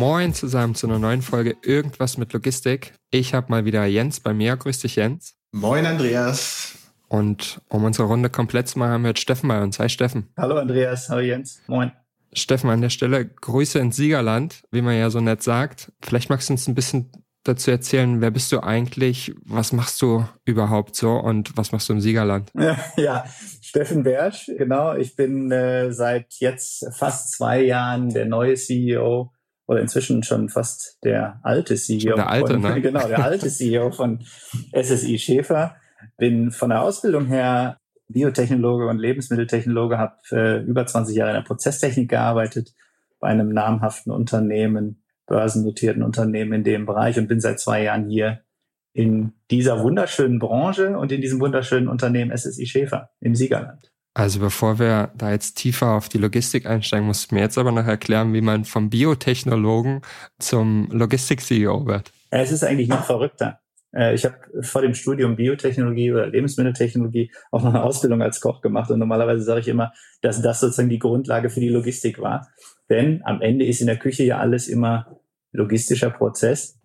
Moin zusammen zu einer neuen Folge Irgendwas mit Logistik. Ich habe mal wieder Jens bei mir. Grüß dich, Jens. Moin, Andreas. Und um unsere Runde komplett zu machen, haben wir jetzt Steffen bei uns. Hi, Steffen. Hallo, Andreas. Hallo, Jens. Moin. Steffen, an der Stelle Grüße ins Siegerland, wie man ja so nett sagt. Vielleicht magst du uns ein bisschen dazu erzählen, wer bist du eigentlich, was machst du überhaupt so und was machst du im Siegerland? Ja, ja. Steffen Bersch, genau. Ich bin äh, seit jetzt fast zwei Jahren der neue CEO oder inzwischen schon fast der alte CEO. der alte, von, ne? Genau, der alte CEO von SSI Schäfer. Bin von der Ausbildung her Biotechnologe und Lebensmitteltechnologe, habe äh, über 20 Jahre in der Prozesstechnik gearbeitet, bei einem namhaften Unternehmen, börsennotierten Unternehmen in dem Bereich und bin seit zwei Jahren hier in dieser wunderschönen Branche und in diesem wunderschönen Unternehmen SSI Schäfer im Siegerland. Also bevor wir da jetzt tiefer auf die Logistik einsteigen, musst du mir jetzt aber noch erklären, wie man vom Biotechnologen zum Logistik-CEO wird. Es ist eigentlich noch verrückter. Äh, Ich habe vor dem Studium Biotechnologie oder Lebensmitteltechnologie auch noch eine Ausbildung als Koch gemacht. Und normalerweise sage ich immer, dass das sozusagen die Grundlage für die Logistik war. Denn am Ende ist in der Küche ja alles immer logistischer Prozess.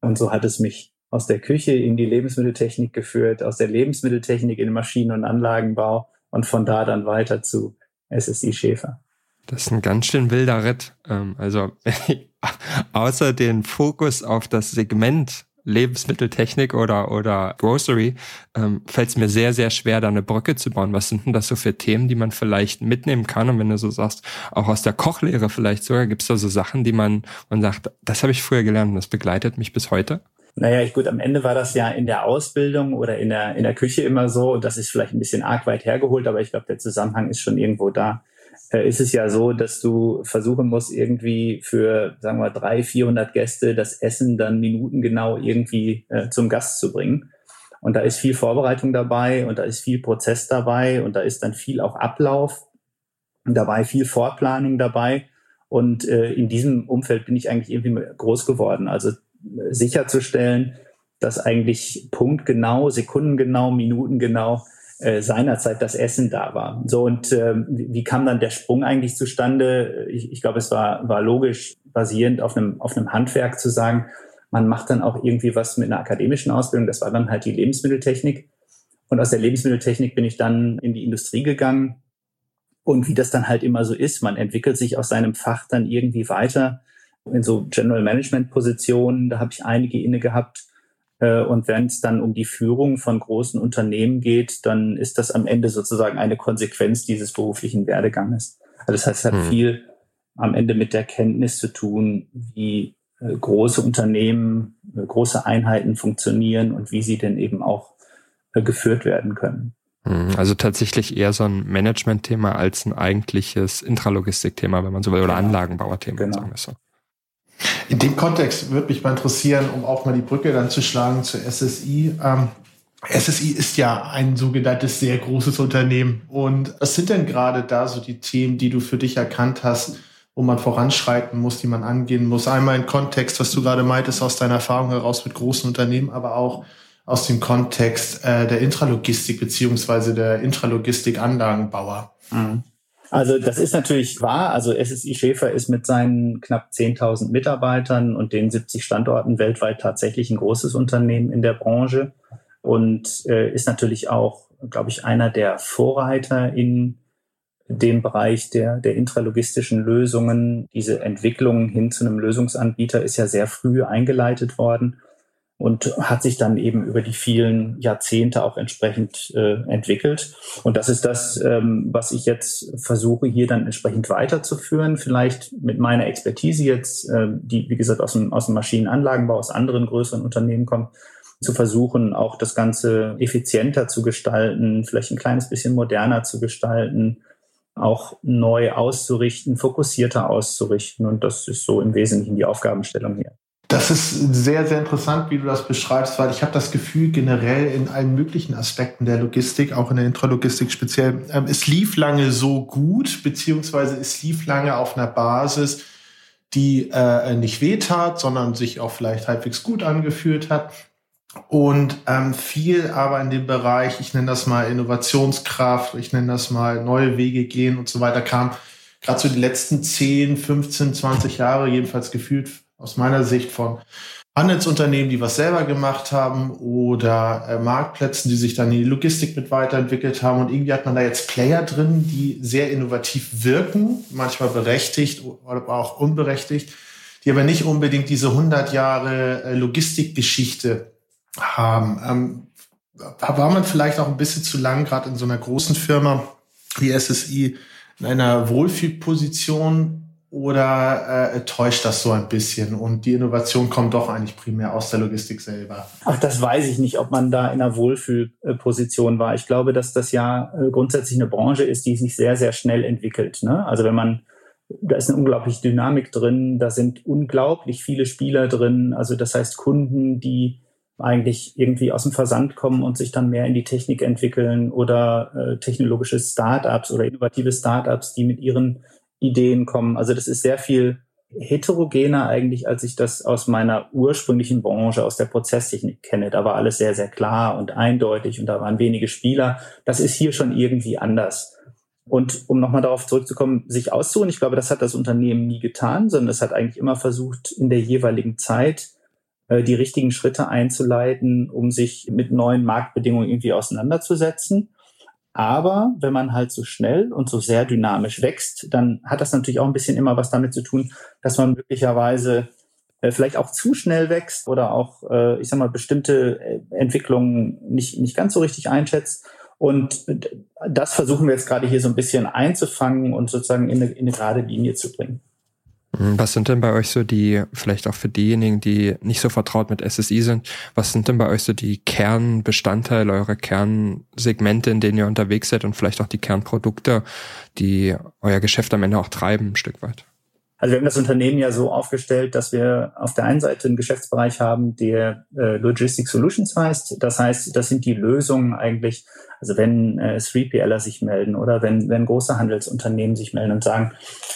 Und so hat es mich aus der Küche in die Lebensmitteltechnik geführt, aus der Lebensmitteltechnik in den Maschinen- und Anlagenbau und von da dann weiter zu SSI Schäfer. Das ist ein ganz schön wilder Ritt. Ähm, Also außer den Fokus auf das Segment Lebensmitteltechnik oder, oder Grocery, ähm, fällt es mir sehr, sehr schwer, da eine Brücke zu bauen. Was sind denn das so für Themen, die man vielleicht mitnehmen kann? Und wenn du so sagst, auch aus der Kochlehre vielleicht sogar, gibt es da so Sachen, die man, man sagt, das habe ich früher gelernt und das begleitet mich bis heute? Naja, ich, gut, am Ende war das ja in der Ausbildung oder in der, in der Küche immer so. Und das ist vielleicht ein bisschen arg weit hergeholt, aber ich glaube, der Zusammenhang ist schon irgendwo da. Äh, ist es ja so, dass du versuchen musst, irgendwie für, sagen wir, 300, 400 Gäste das Essen dann minutengenau irgendwie äh, zum Gast zu bringen. Und da ist viel Vorbereitung dabei und da ist viel Prozess dabei und da ist dann viel auch Ablauf dabei, viel Vorplanung dabei. Und äh, in diesem Umfeld bin ich eigentlich irgendwie groß geworden. Also sicherzustellen, dass eigentlich punktgenau, sekundengenau, minutengenau äh, seinerzeit das Essen da war. So und wie wie kam dann der Sprung eigentlich zustande? Ich, ich glaube, es war war logisch basierend auf einem auf einem Handwerk zu sagen, man macht dann auch irgendwie was mit einer akademischen Ausbildung. Das war dann halt die Lebensmitteltechnik. Und aus der Lebensmitteltechnik bin ich dann in die Industrie gegangen. Und wie das dann halt immer so ist, man entwickelt sich aus seinem Fach dann irgendwie weiter in so General Management Positionen. Da habe ich einige inne gehabt. Äh, Und wenn es dann um die Führung von großen Unternehmen geht, dann ist das am Ende sozusagen eine Konsequenz dieses beruflichen Werdeganges. Also das heißt, es hat Hm. viel am Ende mit der Kenntnis zu tun, wie äh, große Unternehmen, äh, große Einheiten funktionieren und wie sie denn eben auch geführt werden können. Mhm, Also tatsächlich eher so ein Management-Thema als ein eigentliches Intralogistik-Thema, wenn man so will, oder Genau. Anlagenbauer-Thema, Genau. sagen wir so. In dem Kontext würde mich mal interessieren, um auch mal die Brücke dann zu schlagen zur SSI. Ähm, SSI ist ja ein sogenanntes sehr großes Unternehmen. Und was sind denn gerade da so die Themen, die du für dich erkannt hast, wo man voranschreiten muss, die man angehen muss? Einmal im Kontext, was du gerade meintest, aus deiner Erfahrung heraus mit großen Unternehmen, aber auch aus dem Kontext äh, der Intralogistik beziehungsweise der Intralogistik-Anlagenbauer. Also das ist natürlich wahr. Also SSI Schäfer ist mit seinen knapp 10.000 Mitarbeitern und den 70 Standorten weltweit tatsächlich ein großes Unternehmen in der Branche und äh, ist natürlich auch, glaube ich, einer der Vorreiter in dem Bereich der, der intralogistischen Lösungen. Diese Entwicklung hin zu einem Lösungsanbieter ist ja sehr früh eingeleitet worden und hat sich dann eben über die vielen Jahrzehnte auch entsprechend äh, entwickelt. Und das ist das, ähm, was ich jetzt versuche, hier dann entsprechend weiterzuführen. Vielleicht mit meiner Expertise jetzt, äh, die, wie gesagt, aus dem, aus dem Maschinenanlagenbau, aus anderen größeren Unternehmen kommt, zu versuchen, auch das Ganze effizienter zu gestalten, vielleicht ein kleines bisschen moderner zu gestalten, auch neu auszurichten, fokussierter auszurichten. Und das ist so im Wesentlichen die Aufgabenstellung hier. Das ist sehr, sehr interessant, wie du das beschreibst, weil ich habe das Gefühl, generell in allen möglichen Aspekten der Logistik, auch in der Intralogistik speziell, ähm, es lief lange so gut, beziehungsweise es lief lange auf einer Basis, die äh, nicht wehtat, sondern sich auch vielleicht halbwegs gut angefühlt hat. Und ähm, viel aber in dem Bereich, ich nenne das mal Innovationskraft, ich nenne das mal neue Wege gehen und so weiter, kam gerade so die letzten 10, 15, 20 Jahre jedenfalls gefühlt aus meiner Sicht von Handelsunternehmen, die was selber gemacht haben oder äh, Marktplätzen, die sich dann in die Logistik mit weiterentwickelt haben. Und irgendwie hat man da jetzt Player drin, die sehr innovativ wirken, manchmal berechtigt oder auch unberechtigt, die aber nicht unbedingt diese 100 Jahre äh, Logistikgeschichte haben. Ähm, war man vielleicht auch ein bisschen zu lang, gerade in so einer großen Firma wie SSI, in einer Wohlfühlposition oder äh, täuscht das so ein bisschen und die Innovation kommt doch eigentlich primär aus der Logistik selber? Ach, das weiß ich nicht, ob man da in einer Wohlfühlposition war. Ich glaube, dass das ja äh, grundsätzlich eine Branche ist, die sich sehr, sehr schnell entwickelt. Ne? Also wenn man, da ist eine unglaubliche Dynamik drin, da sind unglaublich viele Spieler drin. Also das heißt Kunden, die eigentlich irgendwie aus dem Versand kommen und sich dann mehr in die Technik entwickeln oder äh, technologische Startups oder innovative Startups, die mit ihren Ideen kommen. Also das ist sehr viel heterogener eigentlich, als ich das aus meiner ursprünglichen Branche, aus der Prozesstechnik kenne. Da war alles sehr, sehr klar und eindeutig und da waren wenige Spieler. Das ist hier schon irgendwie anders. Und um nochmal darauf zurückzukommen, sich auszuruhen, ich glaube, das hat das Unternehmen nie getan, sondern es hat eigentlich immer versucht, in der jeweiligen Zeit äh, die richtigen Schritte einzuleiten, um sich mit neuen Marktbedingungen irgendwie auseinanderzusetzen. Aber wenn man halt so schnell und so sehr dynamisch wächst, dann hat das natürlich auch ein bisschen immer was damit zu tun, dass man möglicherweise äh, vielleicht auch zu schnell wächst oder auch, äh, ich sag mal, bestimmte äh, Entwicklungen nicht, nicht ganz so richtig einschätzt. Und das versuchen wir jetzt gerade hier so ein bisschen einzufangen und sozusagen in eine, in eine gerade Linie zu bringen. Was sind denn bei euch so die, vielleicht auch für diejenigen, die nicht so vertraut mit SSI sind, was sind denn bei euch so die Kernbestandteile, eure Kernsegmente, in denen ihr unterwegs seid und vielleicht auch die Kernprodukte, die euer Geschäft am Ende auch treiben, ein Stück weit? Also wir haben das Unternehmen ja so aufgestellt, dass wir auf der einen Seite einen Geschäftsbereich haben, der äh, Logistic Solutions heißt. Das heißt, das sind die Lösungen eigentlich, also wenn äh, 3PLer sich melden oder wenn, wenn große Handelsunternehmen sich melden und sagen,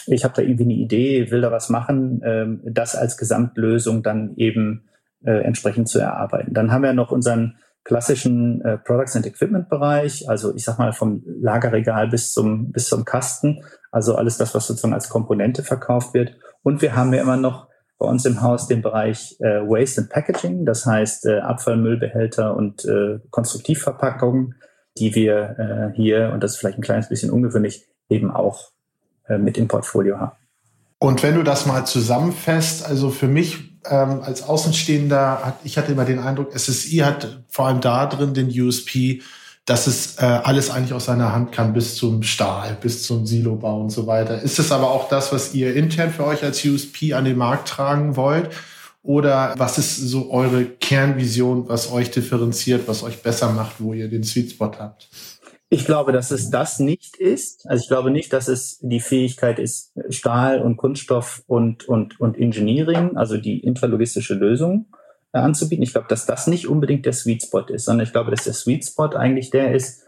ich habe da irgendwie eine Idee, will da was machen, ähm, das als Gesamtlösung dann eben äh, entsprechend zu erarbeiten. Dann haben wir noch unseren klassischen äh, Products and Equipment Bereich, also ich sag mal vom Lagerregal bis zum bis zum Kasten, also alles das, was sozusagen als Komponente verkauft wird. Und wir haben ja immer noch bei uns im Haus den Bereich äh, Waste and Packaging, das heißt äh, Abfallmüllbehälter und äh, Konstruktivverpackungen, die wir äh, hier und das ist vielleicht ein kleines bisschen ungewöhnlich eben auch äh, mit im Portfolio haben. Und wenn du das mal zusammenfasst, also für mich ähm, als Außenstehender, hat, ich hatte immer den Eindruck, SSI hat vor allem da drin den USP, dass es äh, alles eigentlich aus seiner Hand kann, bis zum Stahl, bis zum Silobau und so weiter. Ist es aber auch das, was ihr intern für euch als USP an den Markt tragen wollt? Oder was ist so eure Kernvision, was euch differenziert, was euch besser macht, wo ihr den Sweet Spot habt? Ich glaube, dass es das nicht ist. Also ich glaube nicht, dass es die Fähigkeit ist, Stahl und Kunststoff und, und, und Engineering, also die intralogistische Lösung anzubieten. Ich glaube, dass das nicht unbedingt der Sweet Spot ist, sondern ich glaube, dass der Sweet Spot eigentlich der ist,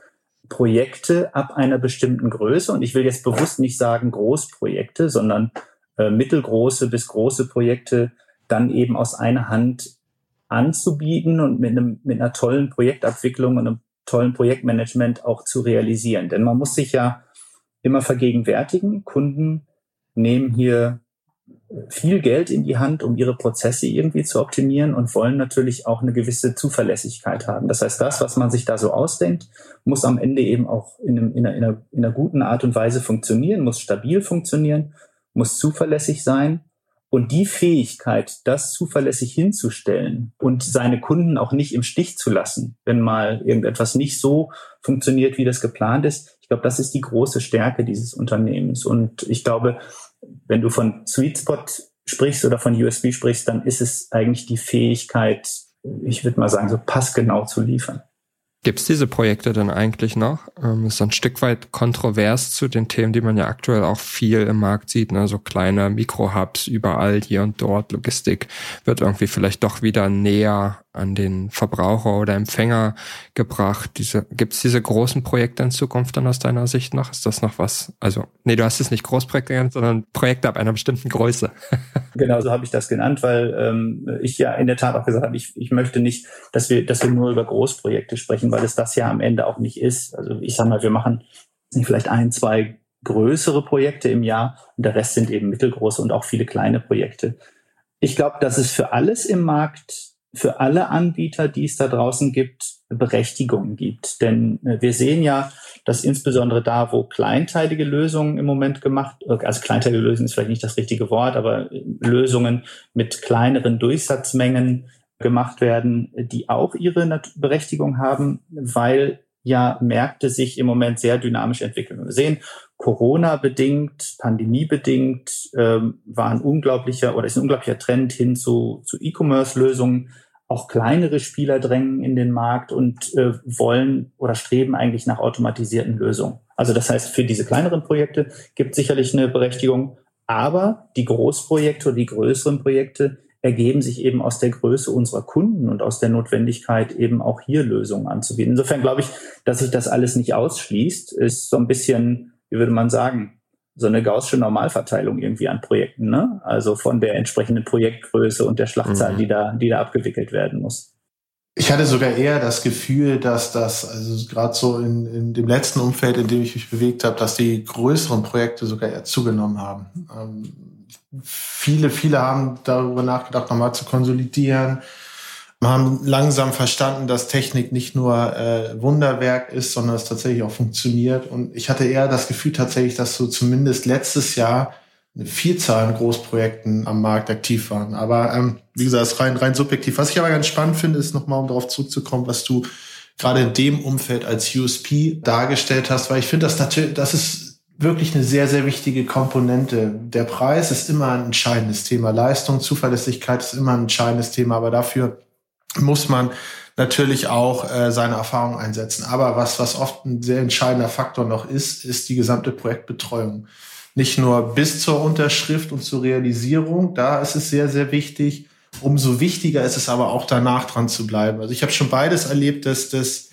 Projekte ab einer bestimmten Größe. Und ich will jetzt bewusst nicht sagen Großprojekte, sondern äh, mittelgroße bis große Projekte dann eben aus einer Hand anzubieten und mit, einem, mit einer tollen Projektabwicklung und einem tollen Projektmanagement auch zu realisieren. Denn man muss sich ja immer vergegenwärtigen, Kunden nehmen hier viel Geld in die Hand, um ihre Prozesse irgendwie zu optimieren und wollen natürlich auch eine gewisse Zuverlässigkeit haben. Das heißt, das, was man sich da so ausdenkt, muss am Ende eben auch in, einem, in, einer, in, einer, in einer guten Art und Weise funktionieren, muss stabil funktionieren, muss zuverlässig sein und die Fähigkeit, das zuverlässig hinzustellen und seine Kunden auch nicht im Stich zu lassen, wenn mal irgendetwas nicht so funktioniert, wie das geplant ist, ich glaube, das ist die große Stärke dieses Unternehmens. Und ich glaube, wenn du von Sweet Spot sprichst oder von USB sprichst, dann ist es eigentlich die Fähigkeit, ich würde mal sagen, so passgenau zu liefern. Gibt es diese Projekte denn eigentlich noch? Ähm, ist ein Stück weit kontrovers zu den Themen, die man ja aktuell auch viel im Markt sieht, ne? so kleine Mikrohubs überall hier und dort. Logistik wird irgendwie vielleicht doch wieder näher an den Verbraucher oder Empfänger gebracht. Diese, Gibt es diese großen Projekte in Zukunft dann aus deiner Sicht noch? Ist das noch was? Also, nee, du hast es nicht Großprojekte genannt, sondern Projekte ab einer bestimmten Größe. genau, so habe ich das genannt, weil ähm, ich ja in der Tat auch gesagt habe, ich, ich möchte nicht, dass wir, dass wir nur über Großprojekte sprechen, weil es das ja am Ende auch nicht ist. Also ich sage mal, wir machen vielleicht ein, zwei größere Projekte im Jahr und der Rest sind eben mittelgroße und auch viele kleine Projekte. Ich glaube, dass es für alles im Markt für alle Anbieter, die es da draußen gibt, Berechtigung gibt. Denn äh, wir sehen ja, dass insbesondere da, wo kleinteilige Lösungen im Moment gemacht, äh, also kleinteilige Lösungen ist vielleicht nicht das richtige Wort, aber äh, Lösungen mit kleineren Durchsatzmengen gemacht werden, die auch ihre Berechtigung haben, weil ja Märkte sich im Moment sehr dynamisch entwickeln. Wir sehen, Corona-bedingt, Pandemie-bedingt ähm, war ein unglaublicher oder ist ein unglaublicher Trend hin zu, zu E-Commerce-Lösungen auch kleinere Spieler drängen in den Markt und äh, wollen oder streben eigentlich nach automatisierten Lösungen. Also das heißt, für diese kleineren Projekte gibt sicherlich eine Berechtigung, aber die Großprojekte oder die größeren Projekte ergeben sich eben aus der Größe unserer Kunden und aus der Notwendigkeit, eben auch hier Lösungen anzubieten. Insofern glaube ich, dass sich das alles nicht ausschließt, ist so ein bisschen, wie würde man sagen, so eine gaußsche Normalverteilung irgendwie an Projekten, ne? Also von der entsprechenden Projektgröße und der Schlachtzahl, mhm. die da, die da abgewickelt werden muss. Ich hatte sogar eher das Gefühl, dass das, also gerade so in, in dem letzten Umfeld, in dem ich mich bewegt habe, dass die größeren Projekte sogar eher zugenommen haben. Ähm, viele, viele haben darüber nachgedacht, nochmal zu konsolidieren, wir haben langsam verstanden, dass Technik nicht nur äh, Wunderwerk ist, sondern es tatsächlich auch funktioniert. Und ich hatte eher das Gefühl tatsächlich, dass so zumindest letztes Jahr eine Vielzahl an Großprojekten am Markt aktiv waren. Aber ähm, wie gesagt, ist rein, rein subjektiv. Was ich aber ganz spannend finde, ist nochmal, um darauf zurückzukommen, was du gerade in dem Umfeld als USP dargestellt hast, weil ich finde, das natürlich, das ist wirklich eine sehr, sehr wichtige Komponente. Der Preis ist immer ein entscheidendes Thema. Leistung, Zuverlässigkeit ist immer ein entscheidendes Thema, aber dafür muss man natürlich auch äh, seine Erfahrung einsetzen. Aber was, was oft ein sehr entscheidender Faktor noch ist, ist die gesamte Projektbetreuung. Nicht nur bis zur Unterschrift und zur Realisierung, da ist es sehr, sehr wichtig. Umso wichtiger ist es aber auch danach dran zu bleiben. Also ich habe schon beides erlebt, dass das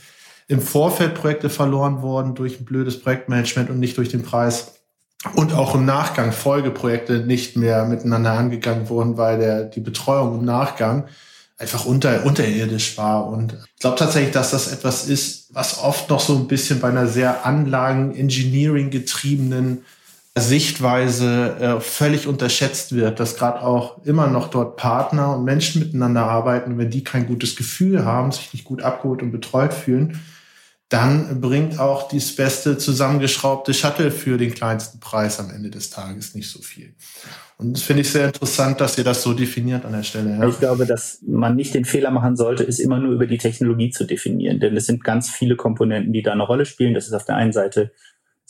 im Vorfeld Projekte verloren wurden durch ein blödes Projektmanagement und nicht durch den Preis. Und auch im Nachgang Folgeprojekte nicht mehr miteinander angegangen wurden, weil der, die Betreuung im Nachgang einfach unter, unterirdisch war. Und ich glaube tatsächlich, dass das etwas ist, was oft noch so ein bisschen bei einer sehr Anlagen-Engineering getriebenen Sichtweise äh, völlig unterschätzt wird, dass gerade auch immer noch dort Partner und Menschen miteinander arbeiten, wenn die kein gutes Gefühl haben, sich nicht gut abgeholt und betreut fühlen, dann bringt auch das beste zusammengeschraubte Shuttle für den kleinsten Preis am Ende des Tages nicht so viel. Und das finde ich sehr interessant, dass ihr das so definiert an der Stelle. Ja. Ich glaube, dass man nicht den Fehler machen sollte, ist immer nur über die Technologie zu definieren. Denn es sind ganz viele Komponenten, die da eine Rolle spielen. Das ist auf der einen Seite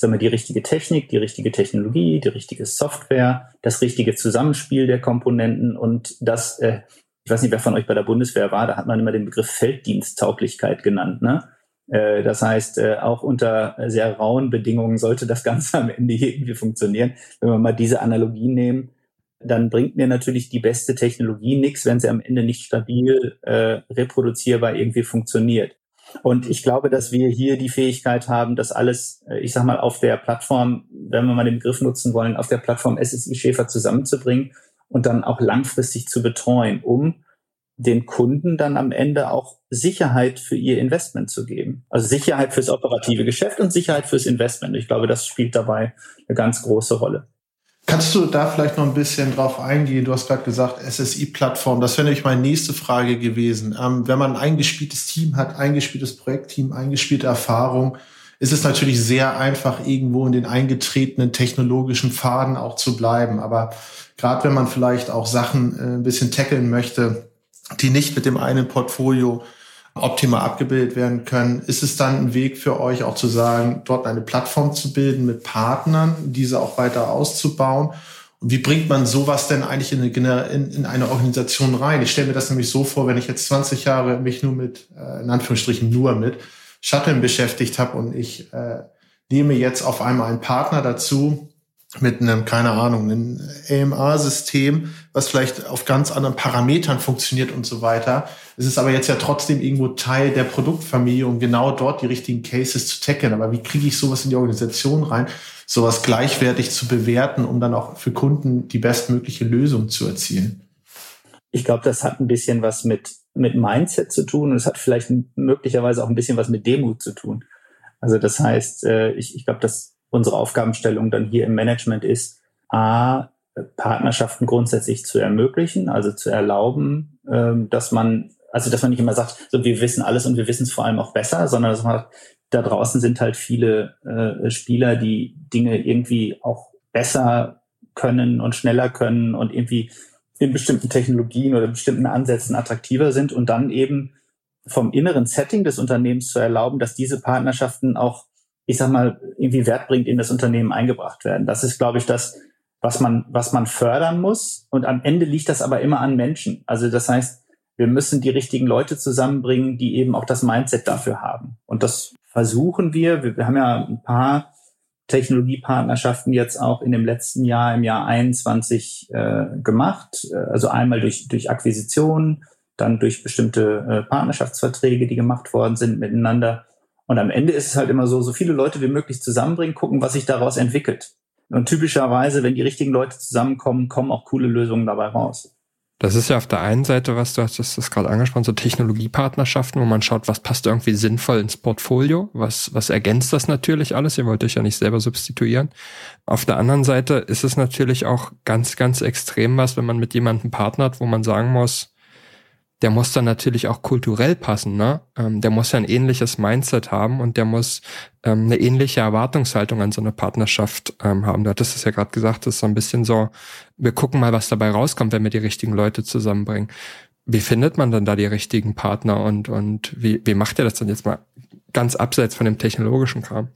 sagen wir, die richtige Technik, die richtige Technologie, die richtige Software, das richtige Zusammenspiel der Komponenten und das, äh, ich weiß nicht, wer von euch bei der Bundeswehr war, da hat man immer den Begriff Felddiensttauglichkeit genannt. Ne? Äh, das heißt, äh, auch unter sehr rauen Bedingungen sollte das Ganze am Ende irgendwie funktionieren. Wenn wir mal diese Analogie nehmen, dann bringt mir natürlich die beste Technologie nichts, wenn sie am Ende nicht stabil äh, reproduzierbar irgendwie funktioniert. Und ich glaube, dass wir hier die Fähigkeit haben, das alles, äh, ich sag mal, auf der Plattform, wenn wir mal den Begriff nutzen wollen, auf der Plattform SSI Schäfer zusammenzubringen und dann auch langfristig zu betreuen, um den Kunden dann am Ende auch Sicherheit für ihr Investment zu geben. Also Sicherheit fürs operative Geschäft und Sicherheit fürs Investment. Ich glaube, das spielt dabei eine ganz große Rolle. Kannst du da vielleicht noch ein bisschen drauf eingehen? Du hast gerade gesagt, SSI-Plattform. Das wäre nämlich meine nächste Frage gewesen. Ähm, wenn man ein eingespieltes Team hat, eingespieltes Projektteam, eingespielte Erfahrung, ist es natürlich sehr einfach, irgendwo in den eingetretenen technologischen Pfaden auch zu bleiben. Aber gerade wenn man vielleicht auch Sachen äh, ein bisschen tackeln möchte, die nicht mit dem einen Portfolio optimal abgebildet werden können. Ist es dann ein Weg für euch auch zu sagen, dort eine Plattform zu bilden mit Partnern, diese auch weiter auszubauen? Und wie bringt man sowas denn eigentlich in eine, in, in eine Organisation rein? Ich stelle mir das nämlich so vor, wenn ich jetzt 20 Jahre mich nur mit, äh, in Anführungsstrichen nur mit, Shuttle beschäftigt habe und ich äh, nehme jetzt auf einmal einen Partner dazu mit einem, keine Ahnung, einem AMA-System, was vielleicht auf ganz anderen Parametern funktioniert und so weiter. Es ist aber jetzt ja trotzdem irgendwo Teil der Produktfamilie, um genau dort die richtigen Cases zu tackeln. Aber wie kriege ich sowas in die Organisation rein, sowas gleichwertig zu bewerten, um dann auch für Kunden die bestmögliche Lösung zu erzielen? Ich glaube, das hat ein bisschen was mit, mit Mindset zu tun und es hat vielleicht möglicherweise auch ein bisschen was mit Demut zu tun. Also das heißt, äh, ich, ich glaube, dass unsere Aufgabenstellung dann hier im Management ist, A, Partnerschaften grundsätzlich zu ermöglichen, also zu erlauben, ähm, dass man, also dass man nicht immer sagt, so wir wissen alles und wir wissen es vor allem auch besser, sondern dass man da draußen sind halt viele äh, Spieler, die Dinge irgendwie auch besser können und schneller können und irgendwie in bestimmten Technologien oder bestimmten Ansätzen attraktiver sind und dann eben vom inneren Setting des Unternehmens zu erlauben, dass diese Partnerschaften auch, ich sag mal, irgendwie wertbringend in das Unternehmen eingebracht werden. Das ist, glaube ich, das, was man, was man fördern muss. Und am Ende liegt das aber immer an Menschen. Also das heißt, wir müssen die richtigen Leute zusammenbringen, die eben auch das Mindset dafür haben. Und das versuchen wir. Wir, wir haben ja ein paar Technologiepartnerschaften jetzt auch in dem letzten Jahr, im Jahr 21 äh, gemacht. Also einmal durch, durch Akquisitionen, dann durch bestimmte äh, Partnerschaftsverträge, die gemacht worden sind miteinander. Und am Ende ist es halt immer so, so viele Leute wie möglich zusammenbringen, gucken, was sich daraus entwickelt. Und typischerweise, wenn die richtigen Leute zusammenkommen, kommen auch coole Lösungen dabei raus. Das ist ja auf der einen Seite, was du hast das gerade angesprochen, so Technologiepartnerschaften, wo man schaut, was passt irgendwie sinnvoll ins Portfolio, was, was ergänzt das natürlich alles. Ihr wollt euch ja nicht selber substituieren. Auf der anderen Seite ist es natürlich auch ganz, ganz extrem was, wenn man mit jemandem partnert, wo man sagen muss, der muss dann natürlich auch kulturell passen, ne? Ähm, der muss ja ein ähnliches Mindset haben und der muss ähm, eine ähnliche Erwartungshaltung an so eine Partnerschaft ähm, haben. Du hattest es ja gerade gesagt, das ist so ein bisschen so, wir gucken mal, was dabei rauskommt, wenn wir die richtigen Leute zusammenbringen. Wie findet man dann da die richtigen Partner und, und wie, wie macht ihr das dann jetzt mal ganz abseits von dem technologischen Kram?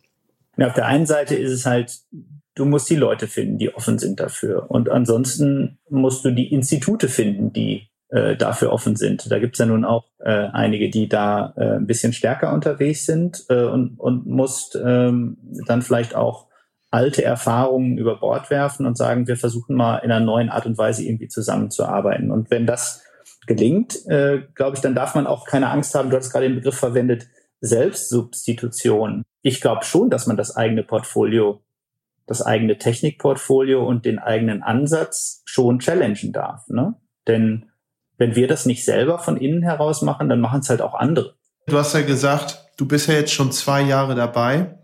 Ja, auf der einen Seite ist es halt, du musst die Leute finden, die offen sind dafür. Und ansonsten musst du die Institute finden, die äh, dafür offen sind. Da gibt's ja nun auch äh, einige, die da äh, ein bisschen stärker unterwegs sind äh, und, und musst ähm, dann vielleicht auch alte Erfahrungen über Bord werfen und sagen, wir versuchen mal in einer neuen Art und Weise irgendwie zusammenzuarbeiten. Und wenn das gelingt, äh, glaube ich, dann darf man auch keine Angst haben. Du hast gerade den Begriff verwendet, Selbstsubstitution. Ich glaube schon, dass man das eigene Portfolio, das eigene Technikportfolio und den eigenen Ansatz schon challengen darf. Ne? Denn wenn wir das nicht selber von innen heraus machen, dann machen es halt auch andere. Du hast ja gesagt, du bist ja jetzt schon zwei Jahre dabei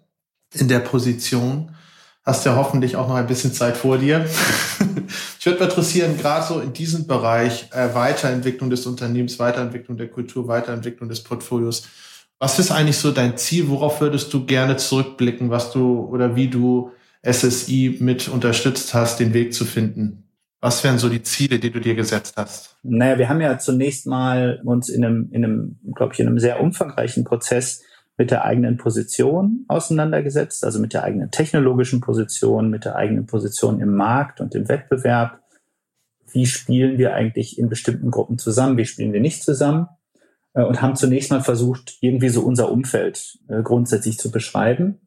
in der Position. Hast ja hoffentlich auch noch ein bisschen Zeit vor dir. ich würde mich interessieren, gerade so in diesem Bereich äh, Weiterentwicklung des Unternehmens, Weiterentwicklung der Kultur, Weiterentwicklung des Portfolios. Was ist eigentlich so dein Ziel? Worauf würdest du gerne zurückblicken, was du oder wie du SSI mit unterstützt hast, den Weg zu finden? Was wären so die Ziele, die du dir gesetzt hast? Naja, wir haben ja zunächst mal uns in einem, in einem, glaube ich, in einem sehr umfangreichen Prozess mit der eigenen Position auseinandergesetzt, also mit der eigenen technologischen Position, mit der eigenen Position im Markt und im Wettbewerb. Wie spielen wir eigentlich in bestimmten Gruppen zusammen? Wie spielen wir nicht zusammen? Äh, und haben zunächst mal versucht, irgendwie so unser Umfeld äh, grundsätzlich zu beschreiben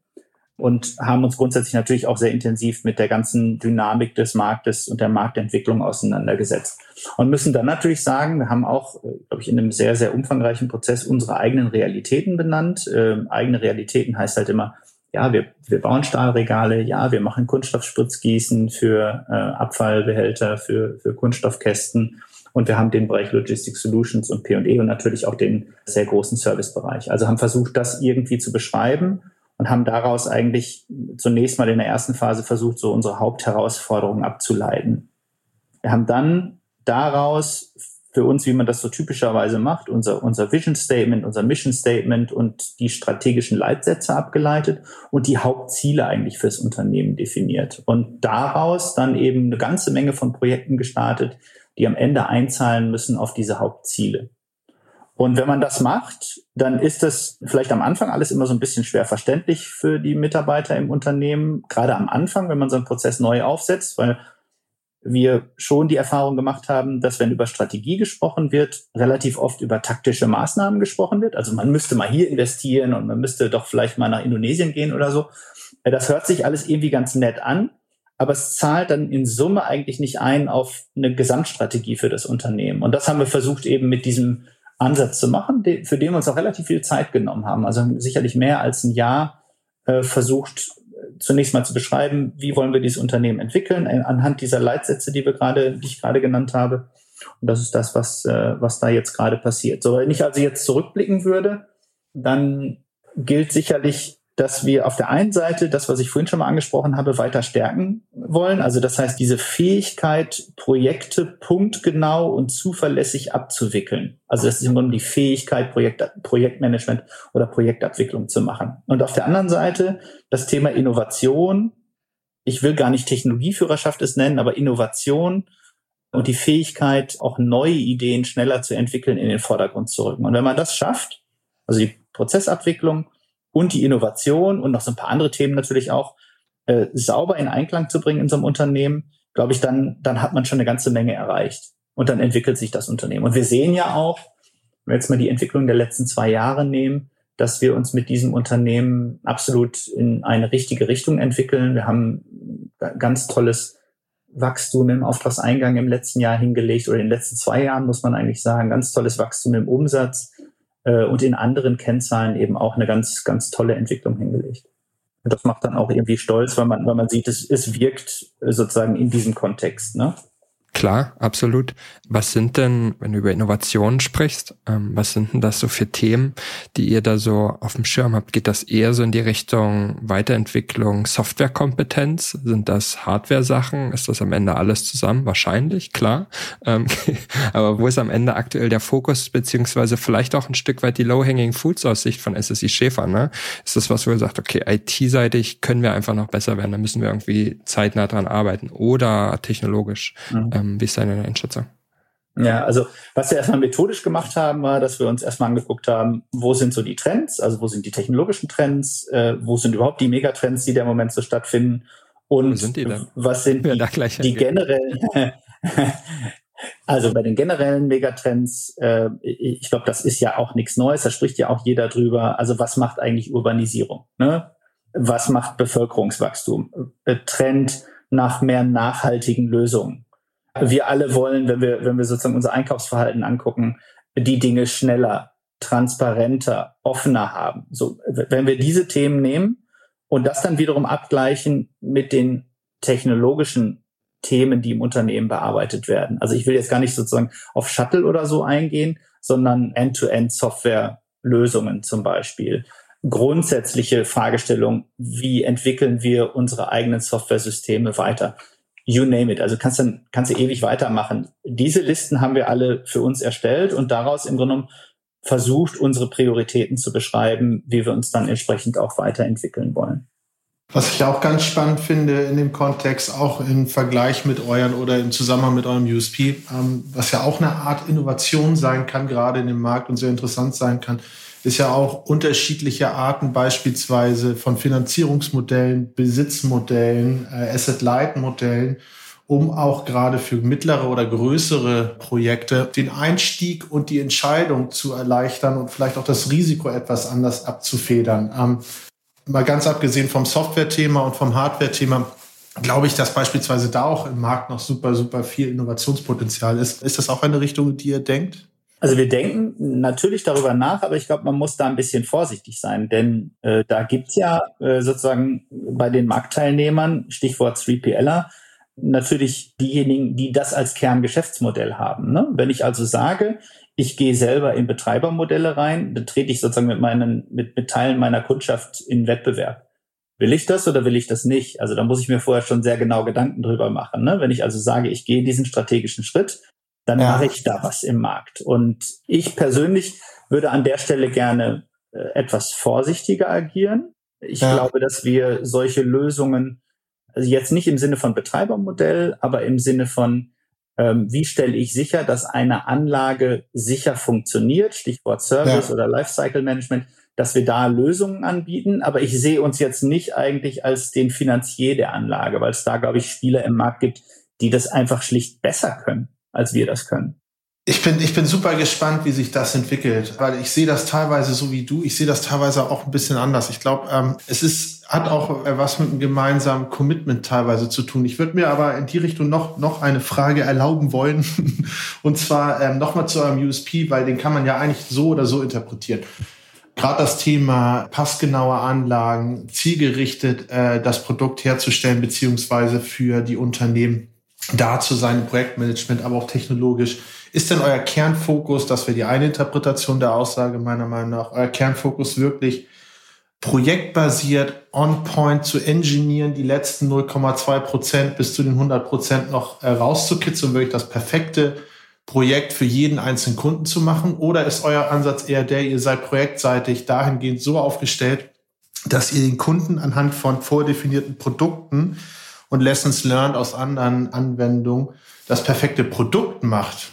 und haben uns grundsätzlich natürlich auch sehr intensiv mit der ganzen Dynamik des Marktes und der Marktentwicklung auseinandergesetzt. Und müssen dann natürlich sagen, wir haben auch, äh, glaube ich, in einem sehr, sehr umfangreichen Prozess unsere eigenen Realitäten benannt. Ähm, eigene Realitäten heißt halt immer, ja, wir, wir bauen Stahlregale, ja, wir machen Kunststoffspritzgießen für äh, Abfallbehälter, für, für Kunststoffkästen. Und wir haben den Bereich Logistics Solutions und P&E und natürlich auch den sehr großen Servicebereich. Also haben versucht, das irgendwie zu beschreiben und haben daraus eigentlich zunächst mal in der ersten Phase versucht, so unsere Hauptherausforderungen abzuleiten. Wir haben dann daraus für uns, wie man das so typischerweise macht, unser, unser Vision Statement, unser Mission Statement und die strategischen Leitsätze abgeleitet und die Hauptziele eigentlich fürs Unternehmen definiert. Und daraus dann eben eine ganze Menge von Projekten gestartet, die am Ende einzahlen müssen auf diese Hauptziele. Und wenn man das macht, dann ist das vielleicht am Anfang alles immer so ein bisschen schwer verständlich für die Mitarbeiter im Unternehmen. Gerade am Anfang, wenn man so einen Prozess neu aufsetzt, weil wir schon die Erfahrung gemacht haben, dass wenn über Strategie gesprochen wird, relativ oft über taktische Maßnahmen gesprochen wird. Also man müsste mal hier investieren und man müsste doch vielleicht mal nach Indonesien gehen oder so. Das hört sich alles irgendwie ganz nett an, aber es zahlt dann in Summe eigentlich nicht ein auf eine Gesamtstrategie für das Unternehmen. Und das haben wir versucht eben mit diesem Ansatz zu machen, für den wir uns auch relativ viel Zeit genommen haben. Also sicherlich mehr als ein Jahr äh, versucht, zunächst mal zu beschreiben, wie wollen wir dieses Unternehmen entwickeln, äh, anhand dieser Leitsätze, die wir gerade, die ich gerade genannt habe. Und das ist das, was, äh, was da jetzt gerade passiert. So, wenn ich also jetzt zurückblicken würde, dann gilt sicherlich dass wir auf der einen Seite das, was ich vorhin schon mal angesprochen habe, weiter stärken wollen. Also das heißt, diese Fähigkeit, Projekte punktgenau und zuverlässig abzuwickeln. Also das ist im Grunde die Fähigkeit, Projekt, Projektmanagement oder Projektabwicklung zu machen. Und auf der anderen Seite das Thema Innovation. Ich will gar nicht Technologieführerschaft es nennen, aber Innovation und die Fähigkeit, auch neue Ideen schneller zu entwickeln, in den Vordergrund zu rücken. Und wenn man das schafft, also die Prozessabwicklung, und die Innovation und noch so ein paar andere Themen natürlich auch äh, sauber in Einklang zu bringen in so einem Unternehmen, glaube ich, dann, dann hat man schon eine ganze Menge erreicht. Und dann entwickelt sich das Unternehmen. Und wir sehen ja auch, wenn wir jetzt mal die Entwicklung der letzten zwei Jahre nehmen, dass wir uns mit diesem Unternehmen absolut in eine richtige Richtung entwickeln. Wir haben ganz tolles Wachstum im Auftragseingang im letzten Jahr hingelegt oder in den letzten zwei Jahren, muss man eigentlich sagen, ganz tolles Wachstum im Umsatz äh, und in anderen Kennzahlen eben auch eine ganz, ganz tolle Entwicklung hingelegt. Und das macht dann auch irgendwie stolz, weil man, weil man sieht, es, es wirkt sozusagen in diesem Kontext. Ne? Klar, absolut. Was sind denn, wenn du über Innovationen sprichst, ähm, was sind denn das so für Themen, die ihr da so auf dem Schirm habt? Geht das eher so in die Richtung Weiterentwicklung, Softwarekompetenz? Sind das Hardware-Sachen? Ist das am Ende alles zusammen? Wahrscheinlich, klar. Ähm, aber wo ist am Ende aktuell der Fokus, beziehungsweise vielleicht auch ein Stück weit die Low-Hanging Foods aus Sicht von SSI Schäfer? Ne? Ist das was, wo ihr sagt, okay, IT-seitig können wir einfach noch besser werden, da müssen wir irgendwie zeitnah dran arbeiten oder technologisch? Mhm. Ähm, ähm, wie ist deine Einschätzung? Ja, also was wir erstmal methodisch gemacht haben, war, dass wir uns erstmal angeguckt haben, wo sind so die Trends, also wo sind die technologischen Trends, äh, wo sind überhaupt die Megatrends, die da im Moment so stattfinden? Und sind was sind die, die generellen, also bei den generellen Megatrends, äh, ich glaube, das ist ja auch nichts Neues, da spricht ja auch jeder drüber, also was macht eigentlich Urbanisierung, ne? was macht Bevölkerungswachstum, äh, Trend nach mehr nachhaltigen Lösungen wir alle wollen, wenn wir, wenn wir sozusagen unser Einkaufsverhalten angucken, die Dinge schneller, transparenter, offener haben. So, wenn wir diese Themen nehmen und das dann wiederum abgleichen mit den technologischen Themen, die im Unternehmen bearbeitet werden. Also ich will jetzt gar nicht sozusagen auf Shuttle oder so eingehen, sondern End-to-End-Software-Lösungen zum Beispiel. Grundsätzliche Fragestellung, wie entwickeln wir unsere eigenen Software-Systeme weiter? You name it. Also kannst dann kannst du ewig weitermachen. Diese Listen haben wir alle für uns erstellt und daraus im Grunde genommen versucht, unsere Prioritäten zu beschreiben, wie wir uns dann entsprechend auch weiterentwickeln wollen. Was ich auch ganz spannend finde in dem Kontext, auch im Vergleich mit euren oder im Zusammenhang mit eurem USP, ähm, was ja auch eine Art Innovation sein kann, gerade in dem Markt und sehr interessant sein kann, ist ja auch unterschiedliche Arten beispielsweise von Finanzierungsmodellen, Besitzmodellen, äh, Asset-Light-Modellen, um auch gerade für mittlere oder größere Projekte den Einstieg und die Entscheidung zu erleichtern und vielleicht auch das Risiko etwas anders abzufedern. Ähm, mal ganz abgesehen vom Software-Thema und vom Hardware-Thema, glaube ich, dass beispielsweise da auch im Markt noch super, super viel Innovationspotenzial ist. Ist das auch eine Richtung, die ihr denkt? Also wir denken natürlich darüber nach, aber ich glaube, man muss da ein bisschen vorsichtig sein, denn äh, da gibt's ja äh, sozusagen bei den Marktteilnehmern, Stichwort 3PLer, natürlich diejenigen, die das als Kerngeschäftsmodell haben. Ne? Wenn ich also sage, ich gehe selber in Betreibermodelle rein, dann trete ich sozusagen mit meinen, mit, mit Teilen meiner Kundschaft in Wettbewerb. Will ich das oder will ich das nicht? Also da muss ich mir vorher schon sehr genau Gedanken drüber machen. Ne? Wenn ich also sage, ich gehe diesen strategischen Schritt, dann ja. mache ich da was im Markt. Und ich persönlich würde an der Stelle gerne äh, etwas vorsichtiger agieren. Ich ja. glaube, dass wir solche Lösungen, also jetzt nicht im Sinne von Betreibermodell, aber im Sinne von, ähm, wie stelle ich sicher, dass eine Anlage sicher funktioniert, Stichwort Service ja. oder Lifecycle Management, dass wir da Lösungen anbieten. Aber ich sehe uns jetzt nicht eigentlich als den Finanzier der Anlage, weil es da, glaube ich, Spieler im Markt gibt, die das einfach schlicht besser können, als wir das können. Ich bin, ich bin super gespannt, wie sich das entwickelt, weil ich sehe das teilweise so wie du. Ich sehe das teilweise auch ein bisschen anders. Ich glaube, ähm, es ist, hat auch äh, was mit einem gemeinsamen Commitment teilweise zu tun. Ich würde mir aber in die Richtung noch, noch eine Frage erlauben wollen. Und zwar ähm, nochmal zu eurem USP, weil den kann man ja eigentlich so oder so interpretieren. Gerade das Thema passgenaue Anlagen, zielgerichtet äh, das Produkt herzustellen, beziehungsweise für die Unternehmen da zu sein Projektmanagement, aber auch technologisch ist denn euer Kernfokus, das wäre die eine Interpretation der Aussage meiner Meinung nach, euer Kernfokus wirklich projektbasiert on-point zu engineeren, die letzten 0,2 Prozent bis zu den 100 Prozent noch äh, rauszukitzeln, wirklich das perfekte Projekt für jeden einzelnen Kunden zu machen? Oder ist euer Ansatz eher der, ihr seid projektseitig dahingehend so aufgestellt, dass ihr den Kunden anhand von vordefinierten Produkten und Lessons learned aus anderen Anwendungen das perfekte Produkt macht?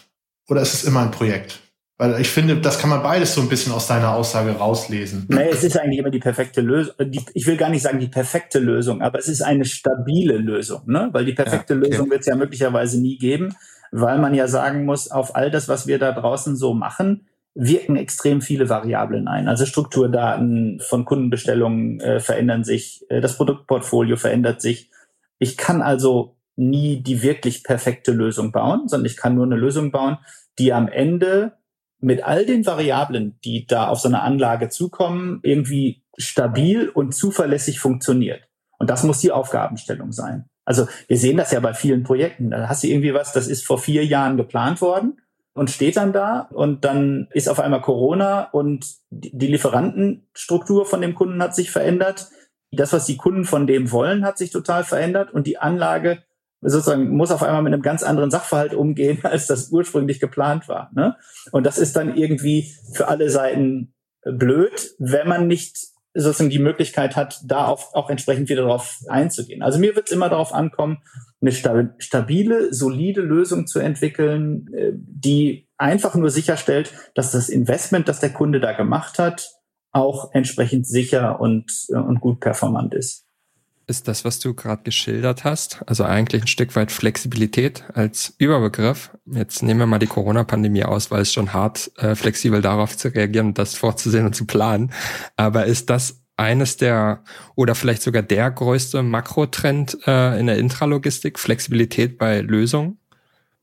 Oder ist es immer ein Projekt? Weil ich finde, das kann man beides so ein bisschen aus deiner Aussage rauslesen. Nee, es ist eigentlich immer die perfekte Lösung. Ich will gar nicht sagen die perfekte Lösung, aber es ist eine stabile Lösung, ne? Weil die perfekte ja, okay. Lösung wird es ja möglicherweise nie geben, weil man ja sagen muss, auf all das, was wir da draußen so machen, wirken extrem viele Variablen ein. Also Strukturdaten von Kundenbestellungen äh, verändern sich, äh, das Produktportfolio verändert sich. Ich kann also nie die wirklich perfekte Lösung bauen, sondern ich kann nur eine Lösung bauen, die am Ende mit all den Variablen, die da auf so eine Anlage zukommen, irgendwie stabil und zuverlässig funktioniert. Und das muss die Aufgabenstellung sein. Also wir sehen das ja bei vielen Projekten. Da hast du irgendwie was, das ist vor vier Jahren geplant worden und steht dann da und dann ist auf einmal Corona und die Lieferantenstruktur von dem Kunden hat sich verändert. Das, was die Kunden von dem wollen, hat sich total verändert und die Anlage sozusagen muss auf einmal mit einem ganz anderen Sachverhalt umgehen, als das ursprünglich geplant war. Ne? Und das ist dann irgendwie für alle Seiten blöd, wenn man nicht sozusagen die Möglichkeit hat, da auch, auch entsprechend wieder darauf einzugehen. Also mir wird es immer darauf ankommen, eine stabile, solide Lösung zu entwickeln, äh, die einfach nur sicherstellt, dass das Investment, das der Kunde da gemacht hat, auch entsprechend sicher und, äh, und gut performant ist ist das, was du gerade geschildert hast, also eigentlich ein Stück weit Flexibilität als Überbegriff. Jetzt nehmen wir mal die Corona-Pandemie aus, weil es schon hart äh, flexibel darauf zu reagieren, das vorzusehen und zu planen. Aber ist das eines der oder vielleicht sogar der größte Makrotrend äh, in der Intralogistik, Flexibilität bei Lösungen?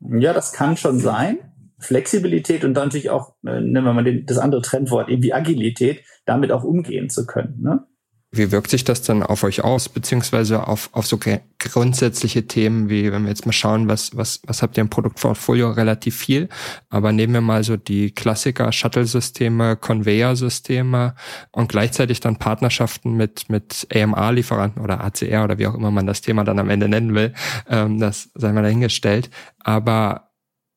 Ja, das kann schon sein. Flexibilität und dann natürlich auch, äh, nennen wir mal den, das andere Trendwort, irgendwie Agilität, damit auch umgehen zu können. Ne? Wie wirkt sich das dann auf euch aus, beziehungsweise auf, auf so grundsätzliche Themen, wie wenn wir jetzt mal schauen, was, was, was habt ihr im Produktportfolio relativ viel, aber nehmen wir mal so die Klassiker, Shuttle-Systeme, Conveyor-Systeme und gleichzeitig dann Partnerschaften mit, mit AMA-Lieferanten oder ACR oder wie auch immer man das Thema dann am Ende nennen will, ähm, das sei mal dahingestellt. Aber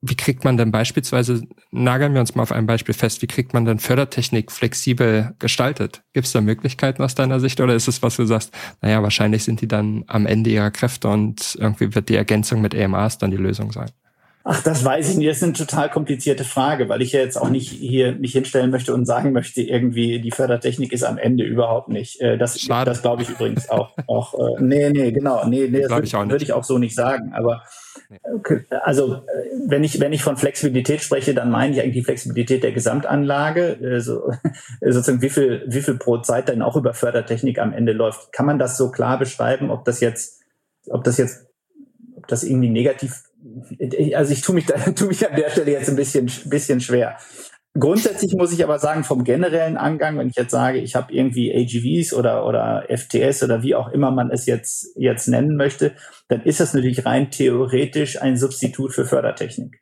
wie kriegt man denn beispielsweise, nageln wir uns mal auf ein Beispiel fest, wie kriegt man denn Fördertechnik flexibel gestaltet? Gibt es da Möglichkeiten aus deiner Sicht oder ist es, was du sagst, naja, wahrscheinlich sind die dann am Ende ihrer Kräfte und irgendwie wird die Ergänzung mit EMAs dann die Lösung sein? Ach, das weiß ich nicht. Das ist eine total komplizierte Frage, weil ich ja jetzt auch nicht hier mich hinstellen möchte und sagen möchte, irgendwie die Fördertechnik ist am Ende überhaupt nicht. Äh, das, Schade. das glaube ich übrigens auch. auch äh, nee, nee, genau. Nee, nee, das würde würd ich auch so nicht sagen. Aber okay, also äh, wenn ich, wenn ich von Flexibilität spreche, dann meine ich eigentlich die Flexibilität der Gesamtanlage. Also, sozusagen, wie viel, wie viel pro Zeit dann auch über Fördertechnik am Ende läuft. Kann man das so klar beschreiben, ob das jetzt, ob das jetzt, ob das irgendwie negativ also ich tue mich, da, tue mich an der Stelle jetzt ein bisschen, bisschen schwer. Grundsätzlich muss ich aber sagen, vom generellen Angang, wenn ich jetzt sage, ich habe irgendwie AGVs oder, oder FTS oder wie auch immer man es jetzt, jetzt nennen möchte, dann ist das natürlich rein theoretisch ein Substitut für Fördertechnik.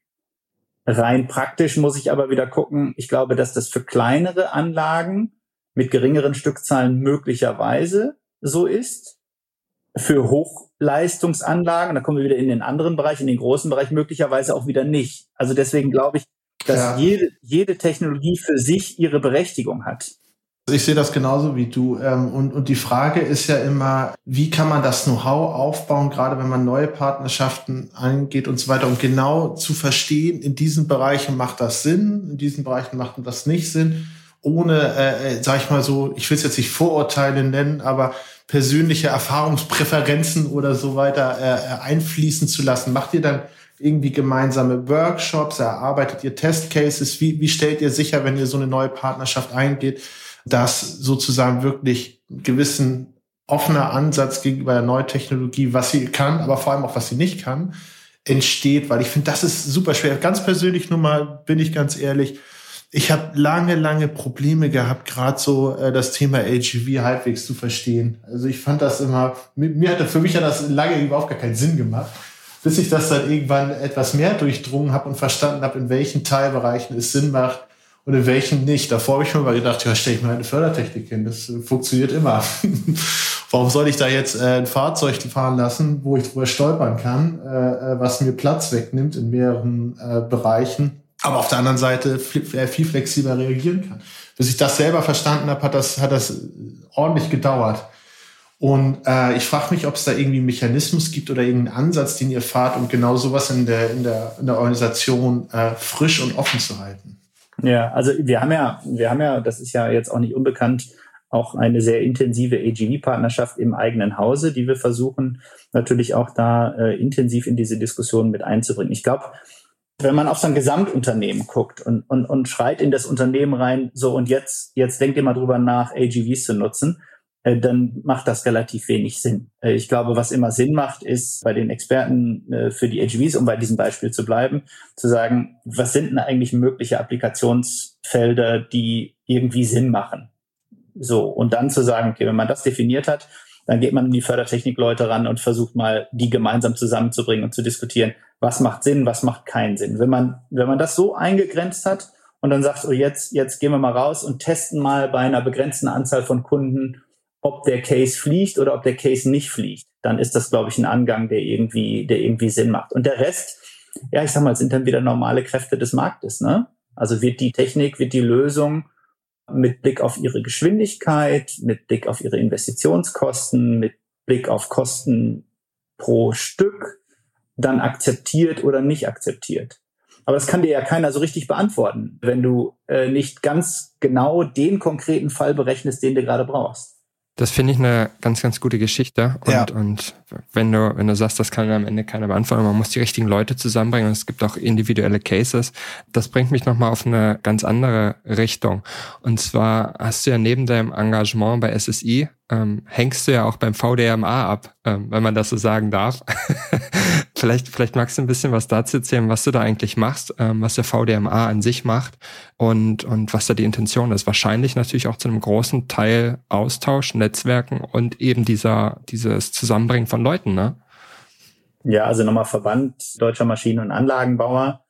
Rein praktisch muss ich aber wieder gucken, ich glaube, dass das für kleinere Anlagen mit geringeren Stückzahlen möglicherweise so ist für Hochleistungsanlagen, da kommen wir wieder in den anderen Bereich, in den großen Bereich, möglicherweise auch wieder nicht. Also deswegen glaube ich, dass ja. jede, jede Technologie für sich ihre Berechtigung hat. Ich sehe das genauso wie du. Ähm, und, und die Frage ist ja immer, wie kann man das Know-how aufbauen, gerade wenn man neue Partnerschaften eingeht und so weiter, um genau zu verstehen, in diesen Bereichen macht das Sinn, in diesen Bereichen macht das nicht Sinn ohne, äh, sag ich mal so, ich will es jetzt nicht Vorurteile nennen, aber persönliche Erfahrungspräferenzen oder so weiter äh, einfließen zu lassen? Macht ihr dann irgendwie gemeinsame Workshops? Erarbeitet ihr Testcases? Wie, wie stellt ihr sicher, wenn ihr so eine neue Partnerschaft eingeht, dass sozusagen wirklich einen gewissen offener Ansatz gegenüber der neuen Technologie, was sie kann, aber vor allem auch was sie nicht kann, entsteht, weil ich finde, das ist super schwer. Ganz persönlich nur mal, bin ich ganz ehrlich, ich habe lange, lange Probleme gehabt, gerade so äh, das Thema AGV halbwegs zu verstehen. Also ich fand das immer, mir, mir hatte für mich hat das lange überhaupt gar keinen Sinn gemacht, bis ich das dann irgendwann etwas mehr durchdrungen habe und verstanden habe, in welchen Teilbereichen es Sinn macht und in welchen nicht. Davor habe ich mir mal gedacht, ja, stelle ich mal eine Fördertechnik hin, das äh, funktioniert immer. Warum soll ich da jetzt äh, ein Fahrzeug fahren lassen, wo ich drüber stolpern kann, äh, äh, was mir Platz wegnimmt in mehreren äh, Bereichen, aber auf der anderen Seite viel, äh, viel flexibler reagieren kann. Bis ich das selber verstanden habe, hat das, hat das ordentlich gedauert. Und äh, ich frage mich, ob es da irgendwie einen Mechanismus gibt oder irgendeinen Ansatz, den ihr fahrt, um genau sowas in der, in der, in der Organisation äh, frisch und offen zu halten. Ja, also wir haben ja, wir haben ja, das ist ja jetzt auch nicht unbekannt, auch eine sehr intensive AGV-Partnerschaft im eigenen Hause, die wir versuchen natürlich auch da äh, intensiv in diese Diskussion mit einzubringen. Ich glaube, wenn man auf so ein Gesamtunternehmen guckt und, und, und schreit in das Unternehmen rein, so und jetzt, jetzt denkt ihr mal drüber nach, AGVs zu nutzen, äh, dann macht das relativ wenig Sinn. Äh, ich glaube, was immer Sinn macht, ist bei den Experten äh, für die AGVs, um bei diesem Beispiel zu bleiben, zu sagen, was sind denn eigentlich mögliche Applikationsfelder, die irgendwie Sinn machen? So, und dann zu sagen, okay, wenn man das definiert hat, dann geht man in die Fördertechnikleute ran und versucht mal, die gemeinsam zusammenzubringen und zu diskutieren, was macht Sinn, was macht keinen Sinn. Wenn man, wenn man das so eingegrenzt hat und dann sagt, oh, jetzt, jetzt gehen wir mal raus und testen mal bei einer begrenzten Anzahl von Kunden, ob der Case fliegt oder ob der Case nicht fliegt, dann ist das, glaube ich, ein Angang, der irgendwie, der irgendwie Sinn macht. Und der Rest, ja, ich sag mal, sind dann wieder normale Kräfte des Marktes, ne? Also wird die Technik, wird die Lösung mit Blick auf ihre Geschwindigkeit, mit Blick auf ihre Investitionskosten, mit Blick auf Kosten pro Stück dann akzeptiert oder nicht akzeptiert. Aber das kann dir ja keiner so richtig beantworten, wenn du äh, nicht ganz genau den konkreten Fall berechnest, den du gerade brauchst. Das finde ich eine ganz, ganz gute Geschichte. Und, ja. und wenn du, wenn du sagst, das kann am Ende keiner beantworten, man muss die richtigen Leute zusammenbringen und es gibt auch individuelle Cases. Das bringt mich nochmal auf eine ganz andere Richtung. Und zwar hast du ja neben deinem Engagement bei SSI ähm, hängst du ja auch beim VDMA ab, ähm, wenn man das so sagen darf. vielleicht, vielleicht magst du ein bisschen was dazu erzählen, was du da eigentlich machst, ähm, was der VDMA an sich macht und, und was da die Intention ist. Wahrscheinlich natürlich auch zu einem großen Teil Austausch, Netzwerken und eben dieser, dieses Zusammenbringen von Leuten, ne? Ja, also nochmal Verband Deutscher Maschinen- und Anlagenbauer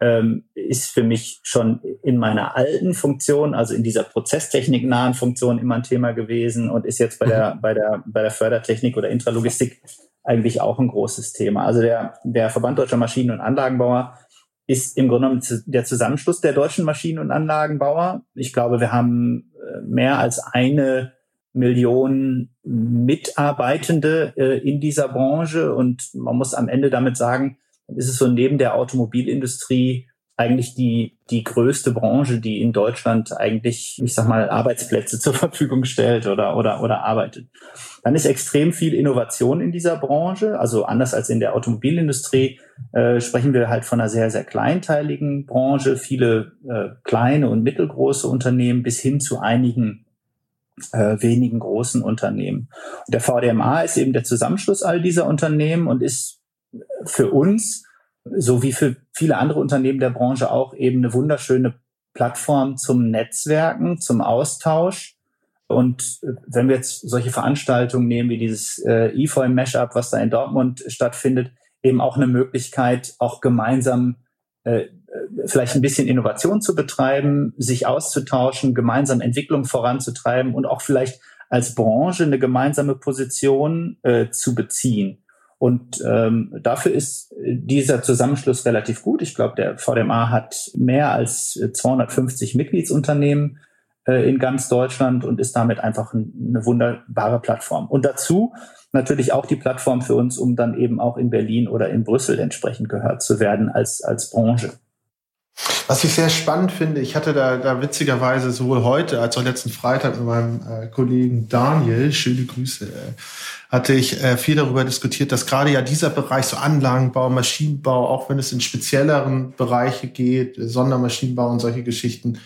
ähm, ist für mich schon in meiner alten Funktion, also in dieser prozesstechniknahen Funktion immer ein Thema gewesen und ist jetzt bei der, mhm. bei der, bei der Fördertechnik oder Intralogistik eigentlich auch ein großes Thema. Also der, der Verband Deutscher Maschinen- und Anlagenbauer ist im Grunde genommen der Zusammenschluss der deutschen Maschinen- und Anlagenbauer. Ich glaube, wir haben äh, mehr als eine Million Mitarbeitende äh, in dieser Branche und man muss am Ende damit sagen, ist es so neben der Automobilindustrie eigentlich die, die größte Branche, die in Deutschland eigentlich, ich sag mal, Arbeitsplätze zur Verfügung stellt oder, oder, oder arbeitet. Dann ist extrem viel Innovation in dieser Branche. Also anders als in der Automobilindustrie äh, sprechen wir halt von einer sehr, sehr kleinteiligen Branche. Viele äh, kleine und mittelgroße Unternehmen bis hin zu einigen äh, wenigen großen Unternehmen. Und der VDMA ist eben der Zusammenschluss all dieser Unternehmen und ist für uns, so wie für viele andere Unternehmen der Branche auch, eben eine wunderschöne Plattform zum Netzwerken, zum Austausch. Und äh, wenn wir jetzt solche Veranstaltungen nehmen wie dieses äh, EFOI Mashup, was da in Dortmund stattfindet, eben auch eine Möglichkeit, auch gemeinsam äh, vielleicht ein bisschen Innovation zu betreiben, sich auszutauschen, gemeinsam Entwicklung voranzutreiben und auch vielleicht als Branche eine gemeinsame Position äh, zu beziehen. Und ähm, dafür ist dieser Zusammenschluss relativ gut. Ich glaube, der VDMA hat mehr als 250 Mitgliedsunternehmen äh, in ganz Deutschland und ist damit einfach eine wunderbare Plattform. Und dazu natürlich auch die Plattform für uns, um dann eben auch in Berlin oder in Brüssel entsprechend gehört zu werden als, als Branche. Was ich sehr spannend finde, ich hatte da, da witzigerweise sowohl heute als auch letzten Freitag mit meinem äh, Kollegen Daniel, schöne Grüße, äh, hatte ich äh, viel darüber diskutiert, dass gerade ja dieser Bereich so Anlagenbau, Maschinenbau, auch wenn es in spezielleren Bereiche geht, Sondermaschinenbau und solche Geschichten,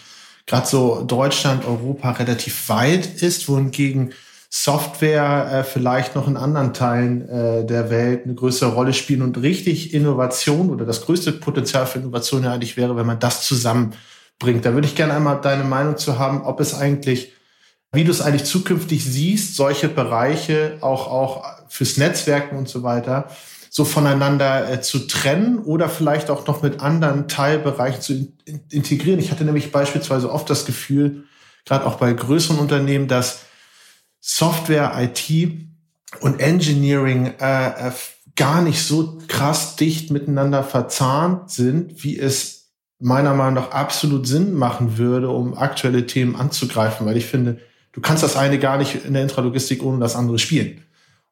gerade so Deutschland, Europa relativ weit ist, wohingegen Software äh, vielleicht noch in anderen Teilen äh, der Welt eine größere Rolle spielen und richtig Innovation oder das größte Potenzial für Innovation ja eigentlich wäre, wenn man das zusammenbringt. Da würde ich gerne einmal deine Meinung zu haben, ob es eigentlich, wie du es eigentlich zukünftig siehst, solche Bereiche auch, auch fürs Netzwerken und so weiter, so voneinander äh, zu trennen oder vielleicht auch noch mit anderen Teilbereichen zu in integrieren. Ich hatte nämlich beispielsweise oft das Gefühl, gerade auch bei größeren Unternehmen, dass Software, IT und Engineering äh, äh, gar nicht so krass dicht miteinander verzahnt sind, wie es meiner Meinung nach absolut Sinn machen würde, um aktuelle Themen anzugreifen, weil ich finde, du kannst das eine gar nicht in der Intralogistik ohne das andere spielen.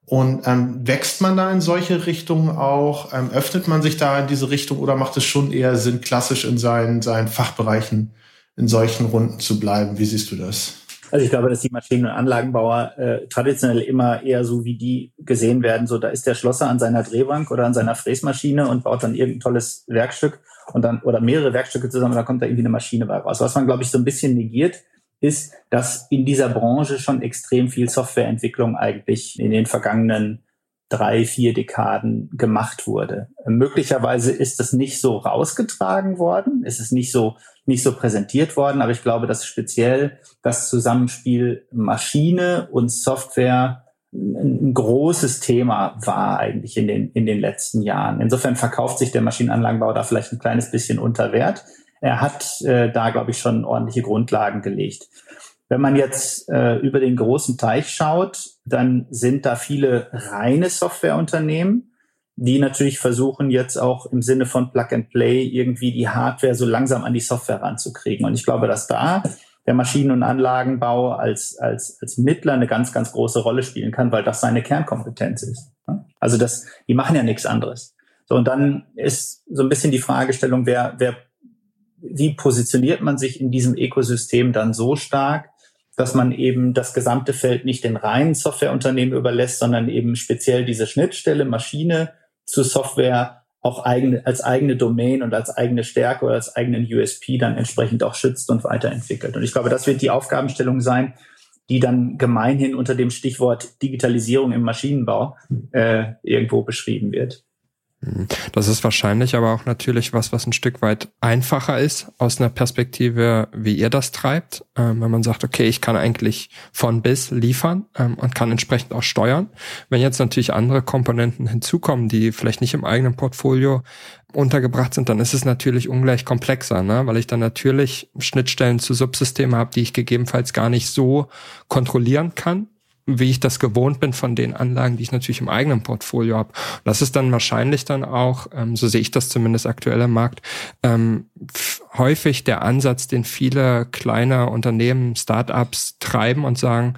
Und ähm, wächst man da in solche Richtungen auch? Ähm, öffnet man sich da in diese Richtung oder macht es schon eher Sinn, klassisch in seinen, seinen Fachbereichen in solchen Runden zu bleiben? Wie siehst du das? Also ich glaube, dass die Maschinen- und Anlagenbauer äh, traditionell immer eher so wie die gesehen werden. So, da ist der Schlosser an seiner Drehbank oder an seiner Fräsmaschine und baut dann irgendein tolles Werkstück und dann oder mehrere Werkstücke zusammen, da kommt da irgendwie eine Maschine bei raus. Was man, glaube ich, so ein bisschen negiert, ist, dass in dieser Branche schon extrem viel Softwareentwicklung eigentlich in den vergangenen drei, vier Dekaden gemacht wurde. Möglicherweise ist das nicht so rausgetragen worden, ist es nicht so, nicht so präsentiert worden, aber ich glaube, dass speziell das Zusammenspiel Maschine und Software ein großes Thema war eigentlich in den, in den letzten Jahren. Insofern verkauft sich der Maschinenanlagenbau da vielleicht ein kleines bisschen unter Wert. Er hat äh, da, glaube ich, schon ordentliche Grundlagen gelegt. Wenn man jetzt äh, über den großen Teich schaut, dann sind da viele reine Softwareunternehmen, die natürlich versuchen jetzt auch im Sinne von Plug and Play irgendwie die Hardware so langsam an die Software ranzukriegen. Und ich glaube, dass da der Maschinen- und Anlagenbau als, als, als Mittler eine ganz, ganz große Rolle spielen kann, weil das seine Kernkompetenz ist. Also das, die machen ja nichts anderes. So, und dann ist so ein bisschen die Fragestellung, wer, wer, wie positioniert man sich in diesem Ökosystem dann so stark, dass man eben das gesamte Feld nicht den reinen Softwareunternehmen überlässt, sondern eben speziell diese Schnittstelle Maschine zu Software auch eigene, als eigene Domain und als eigene Stärke oder als eigenen USP dann entsprechend auch schützt und weiterentwickelt. Und ich glaube, das wird die Aufgabenstellung sein, die dann gemeinhin unter dem Stichwort Digitalisierung im Maschinenbau äh, irgendwo beschrieben wird. Das ist wahrscheinlich aber auch natürlich was, was ein Stück weit einfacher ist aus einer Perspektive, wie ihr das treibt, ähm, wenn man sagt, okay, ich kann eigentlich von bis liefern ähm, und kann entsprechend auch steuern. Wenn jetzt natürlich andere Komponenten hinzukommen, die vielleicht nicht im eigenen Portfolio untergebracht sind, dann ist es natürlich ungleich komplexer, ne? weil ich dann natürlich Schnittstellen zu Subsystemen habe, die ich gegebenenfalls gar nicht so kontrollieren kann wie ich das gewohnt bin von den Anlagen, die ich natürlich im eigenen Portfolio habe. Das ist dann wahrscheinlich dann auch, ähm, so sehe ich das zumindest aktuell im Markt, ähm, häufig der Ansatz, den viele kleine Unternehmen, Startups treiben und sagen,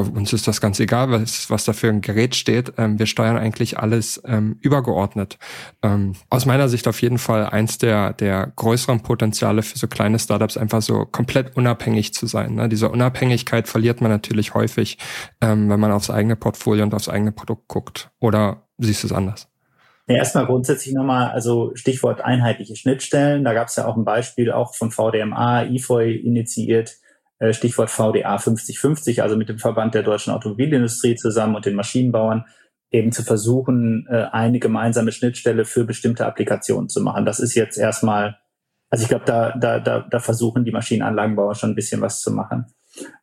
uns ist das ganz egal, was, was da für ein Gerät steht. Ähm, wir steuern eigentlich alles ähm, übergeordnet. Ähm, aus meiner Sicht auf jeden Fall eins der, der größeren Potenziale für so kleine Startups, einfach so komplett unabhängig zu sein. Ne? Diese Unabhängigkeit verliert man natürlich häufig, ähm, wenn man aufs eigene Portfolio und aufs eigene Produkt guckt. Oder siehst du es anders? Ja, erstmal grundsätzlich nochmal, also Stichwort einheitliche Schnittstellen. Da gab es ja auch ein Beispiel auch von VDMA, IFOI initiiert, Stichwort VDA 5050, also mit dem Verband der deutschen Automobilindustrie zusammen und den Maschinenbauern, eben zu versuchen, äh, eine gemeinsame Schnittstelle für bestimmte Applikationen zu machen. Das ist jetzt erstmal, also ich glaube, da, da, da, da versuchen die Maschinenanlagenbauer schon ein bisschen was zu machen.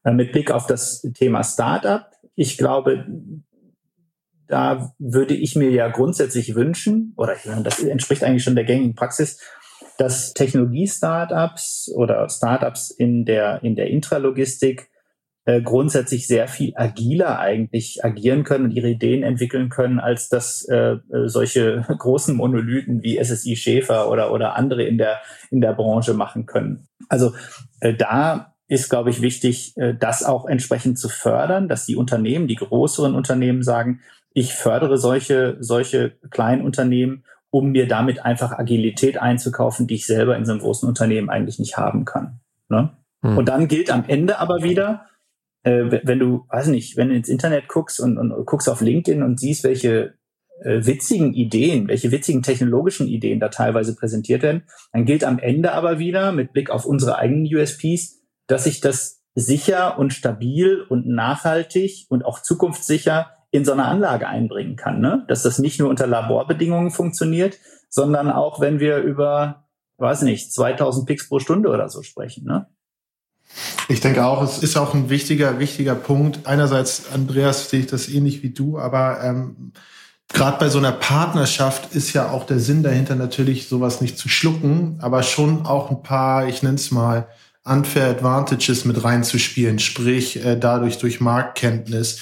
Äh, mit Blick auf das Thema Startup, ich glaube, da würde ich mir ja grundsätzlich wünschen, oder das entspricht eigentlich schon der gängigen Praxis, dass Technologie-Startups oder Startups in der, in der Intralogistik äh, grundsätzlich sehr viel agiler eigentlich agieren können und ihre Ideen entwickeln können, als dass äh, solche großen Monolithen wie SSI Schäfer oder, oder andere in der, in der Branche machen können. Also äh, da ist, glaube ich, wichtig, äh, das auch entsprechend zu fördern, dass die Unternehmen, die größeren Unternehmen sagen, ich fördere solche, solche kleinen Unternehmen um mir damit einfach Agilität einzukaufen, die ich selber in so einem großen Unternehmen eigentlich nicht haben kann. Ne? Hm. Und dann gilt am Ende aber wieder, äh, wenn du, weiß nicht, wenn du ins Internet guckst und, und guckst auf LinkedIn und siehst, welche äh, witzigen Ideen, welche witzigen technologischen Ideen da teilweise präsentiert werden, dann gilt am Ende aber wieder mit Blick auf unsere eigenen USPs, dass ich das sicher und stabil und nachhaltig und auch zukunftssicher in so eine Anlage einbringen kann. Ne? Dass das nicht nur unter Laborbedingungen funktioniert, sondern auch wenn wir über, weiß nicht, 2000 Pix pro Stunde oder so sprechen. Ne? Ich denke auch, es ist auch ein wichtiger, wichtiger Punkt. Einerseits, Andreas, sehe ich das ähnlich wie du, aber ähm, gerade bei so einer Partnerschaft ist ja auch der Sinn dahinter natürlich, sowas nicht zu schlucken, aber schon auch ein paar, ich nenne es mal, unfair Advantages mit reinzuspielen, sprich äh, dadurch durch Marktkenntnis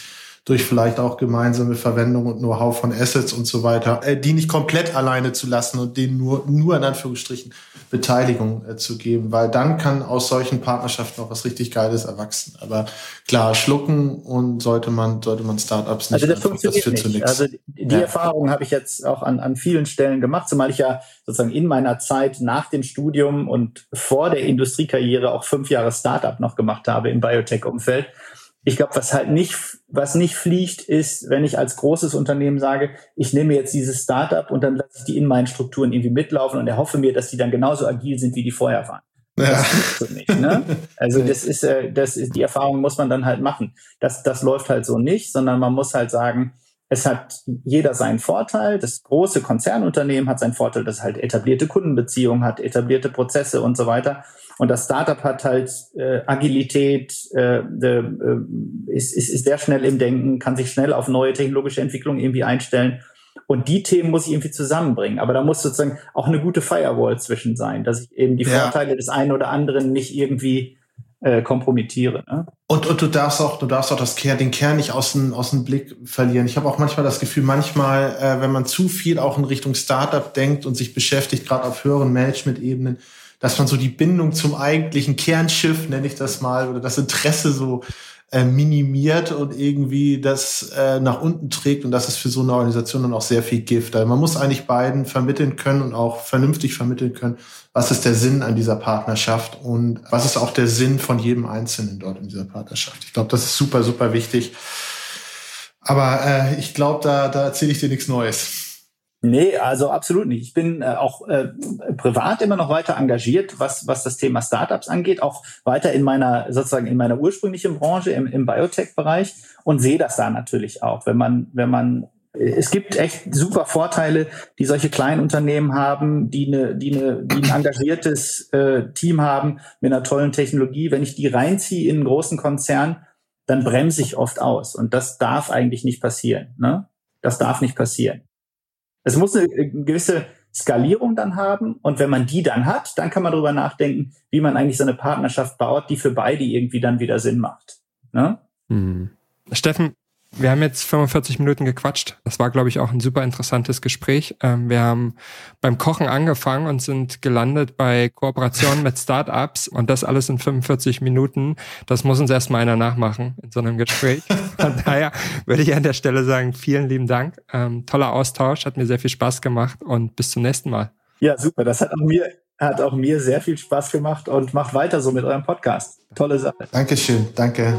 durch vielleicht auch gemeinsame Verwendung und Know-how von Assets und so weiter, äh, die nicht komplett alleine zu lassen und denen nur, nur in Anführungsstrichen Beteiligung äh, zu geben, weil dann kann aus solchen Partnerschaften auch was richtig Geiles erwachsen. Aber klar, schlucken und sollte man, sollte man Startups nicht. Also das funktioniert das nicht. Also die ja. Erfahrung habe ich jetzt auch an, an vielen Stellen gemacht, zumal ich ja sozusagen in meiner Zeit nach dem Studium und vor der Industriekarriere auch fünf Jahre Startup noch gemacht habe im Biotech-Umfeld. Ich glaube, was halt nicht, was nicht fliegt, ist, wenn ich als großes Unternehmen sage, ich nehme jetzt dieses Startup und dann lasse ich die in meinen Strukturen irgendwie mitlaufen und erhoffe mir, dass die dann genauso agil sind, wie die vorher waren. Ja. Das so nicht, ne? Also das ist, äh, das ist, die Erfahrung muss man dann halt machen. Das, das läuft halt so nicht, sondern man muss halt sagen, es hat jeder seinen Vorteil. Das große Konzernunternehmen hat seinen Vorteil, dass es halt etablierte Kundenbeziehungen hat, etablierte Prozesse und so weiter. Und das Startup hat halt äh, Agilität, äh, äh, ist, ist, ist sehr schnell im Denken, kann sich schnell auf neue technologische Entwicklungen irgendwie einstellen. Und die Themen muss ich irgendwie zusammenbringen. Aber da muss sozusagen auch eine gute Firewall zwischen sein, dass ich eben die ja. Vorteile des einen oder anderen nicht irgendwie äh, kompromittiere. Ne? Und, und du darfst auch, du darfst auch das Kern, den Kern nicht aus dem, aus dem Blick verlieren. Ich habe auch manchmal das Gefühl, manchmal, äh, wenn man zu viel auch in Richtung Startup denkt und sich beschäftigt, gerade auf höheren Management-Ebenen, dass man so die Bindung zum eigentlichen Kernschiff, nenne ich das mal, oder das Interesse so äh, minimiert und irgendwie das äh, nach unten trägt. Und das ist für so eine Organisation dann auch sehr viel Gift. Also man muss eigentlich beiden vermitteln können und auch vernünftig vermitteln können, was ist der Sinn an dieser Partnerschaft und was ist auch der Sinn von jedem Einzelnen dort in dieser Partnerschaft. Ich glaube, das ist super, super wichtig. Aber äh, ich glaube, da, da erzähle ich dir nichts Neues. Nee, also absolut nicht. Ich bin äh, auch äh, privat immer noch weiter engagiert, was, was das Thema Startups angeht, auch weiter in meiner, sozusagen in meiner ursprünglichen Branche, im, im Biotech-Bereich und sehe das da natürlich auch. Wenn man, wenn man es gibt echt super Vorteile, die solche kleinen Unternehmen haben, die, eine, die, eine, die ein engagiertes äh, Team haben mit einer tollen Technologie. Wenn ich die reinziehe in einen großen Konzern, dann bremse ich oft aus. Und das darf eigentlich nicht passieren. Ne? Das darf nicht passieren. Es muss eine gewisse Skalierung dann haben. Und wenn man die dann hat, dann kann man darüber nachdenken, wie man eigentlich so eine Partnerschaft baut, die für beide irgendwie dann wieder Sinn macht. Ne? Hm. Steffen, wir haben jetzt 45 Minuten gequatscht. Das war, glaube ich, auch ein super interessantes Gespräch. Ähm, wir haben beim Kochen angefangen und sind gelandet bei Kooperationen mit Startups und das alles in 45 Minuten. Das muss uns erstmal einer nachmachen in so einem Gespräch. Von daher würde ich an der Stelle sagen, vielen lieben Dank. Ähm, toller Austausch, hat mir sehr viel Spaß gemacht und bis zum nächsten Mal. Ja, super. Das hat auch mir, hat auch mir sehr viel Spaß gemacht und macht weiter so mit eurem Podcast. Tolle Sache. Dankeschön. Danke.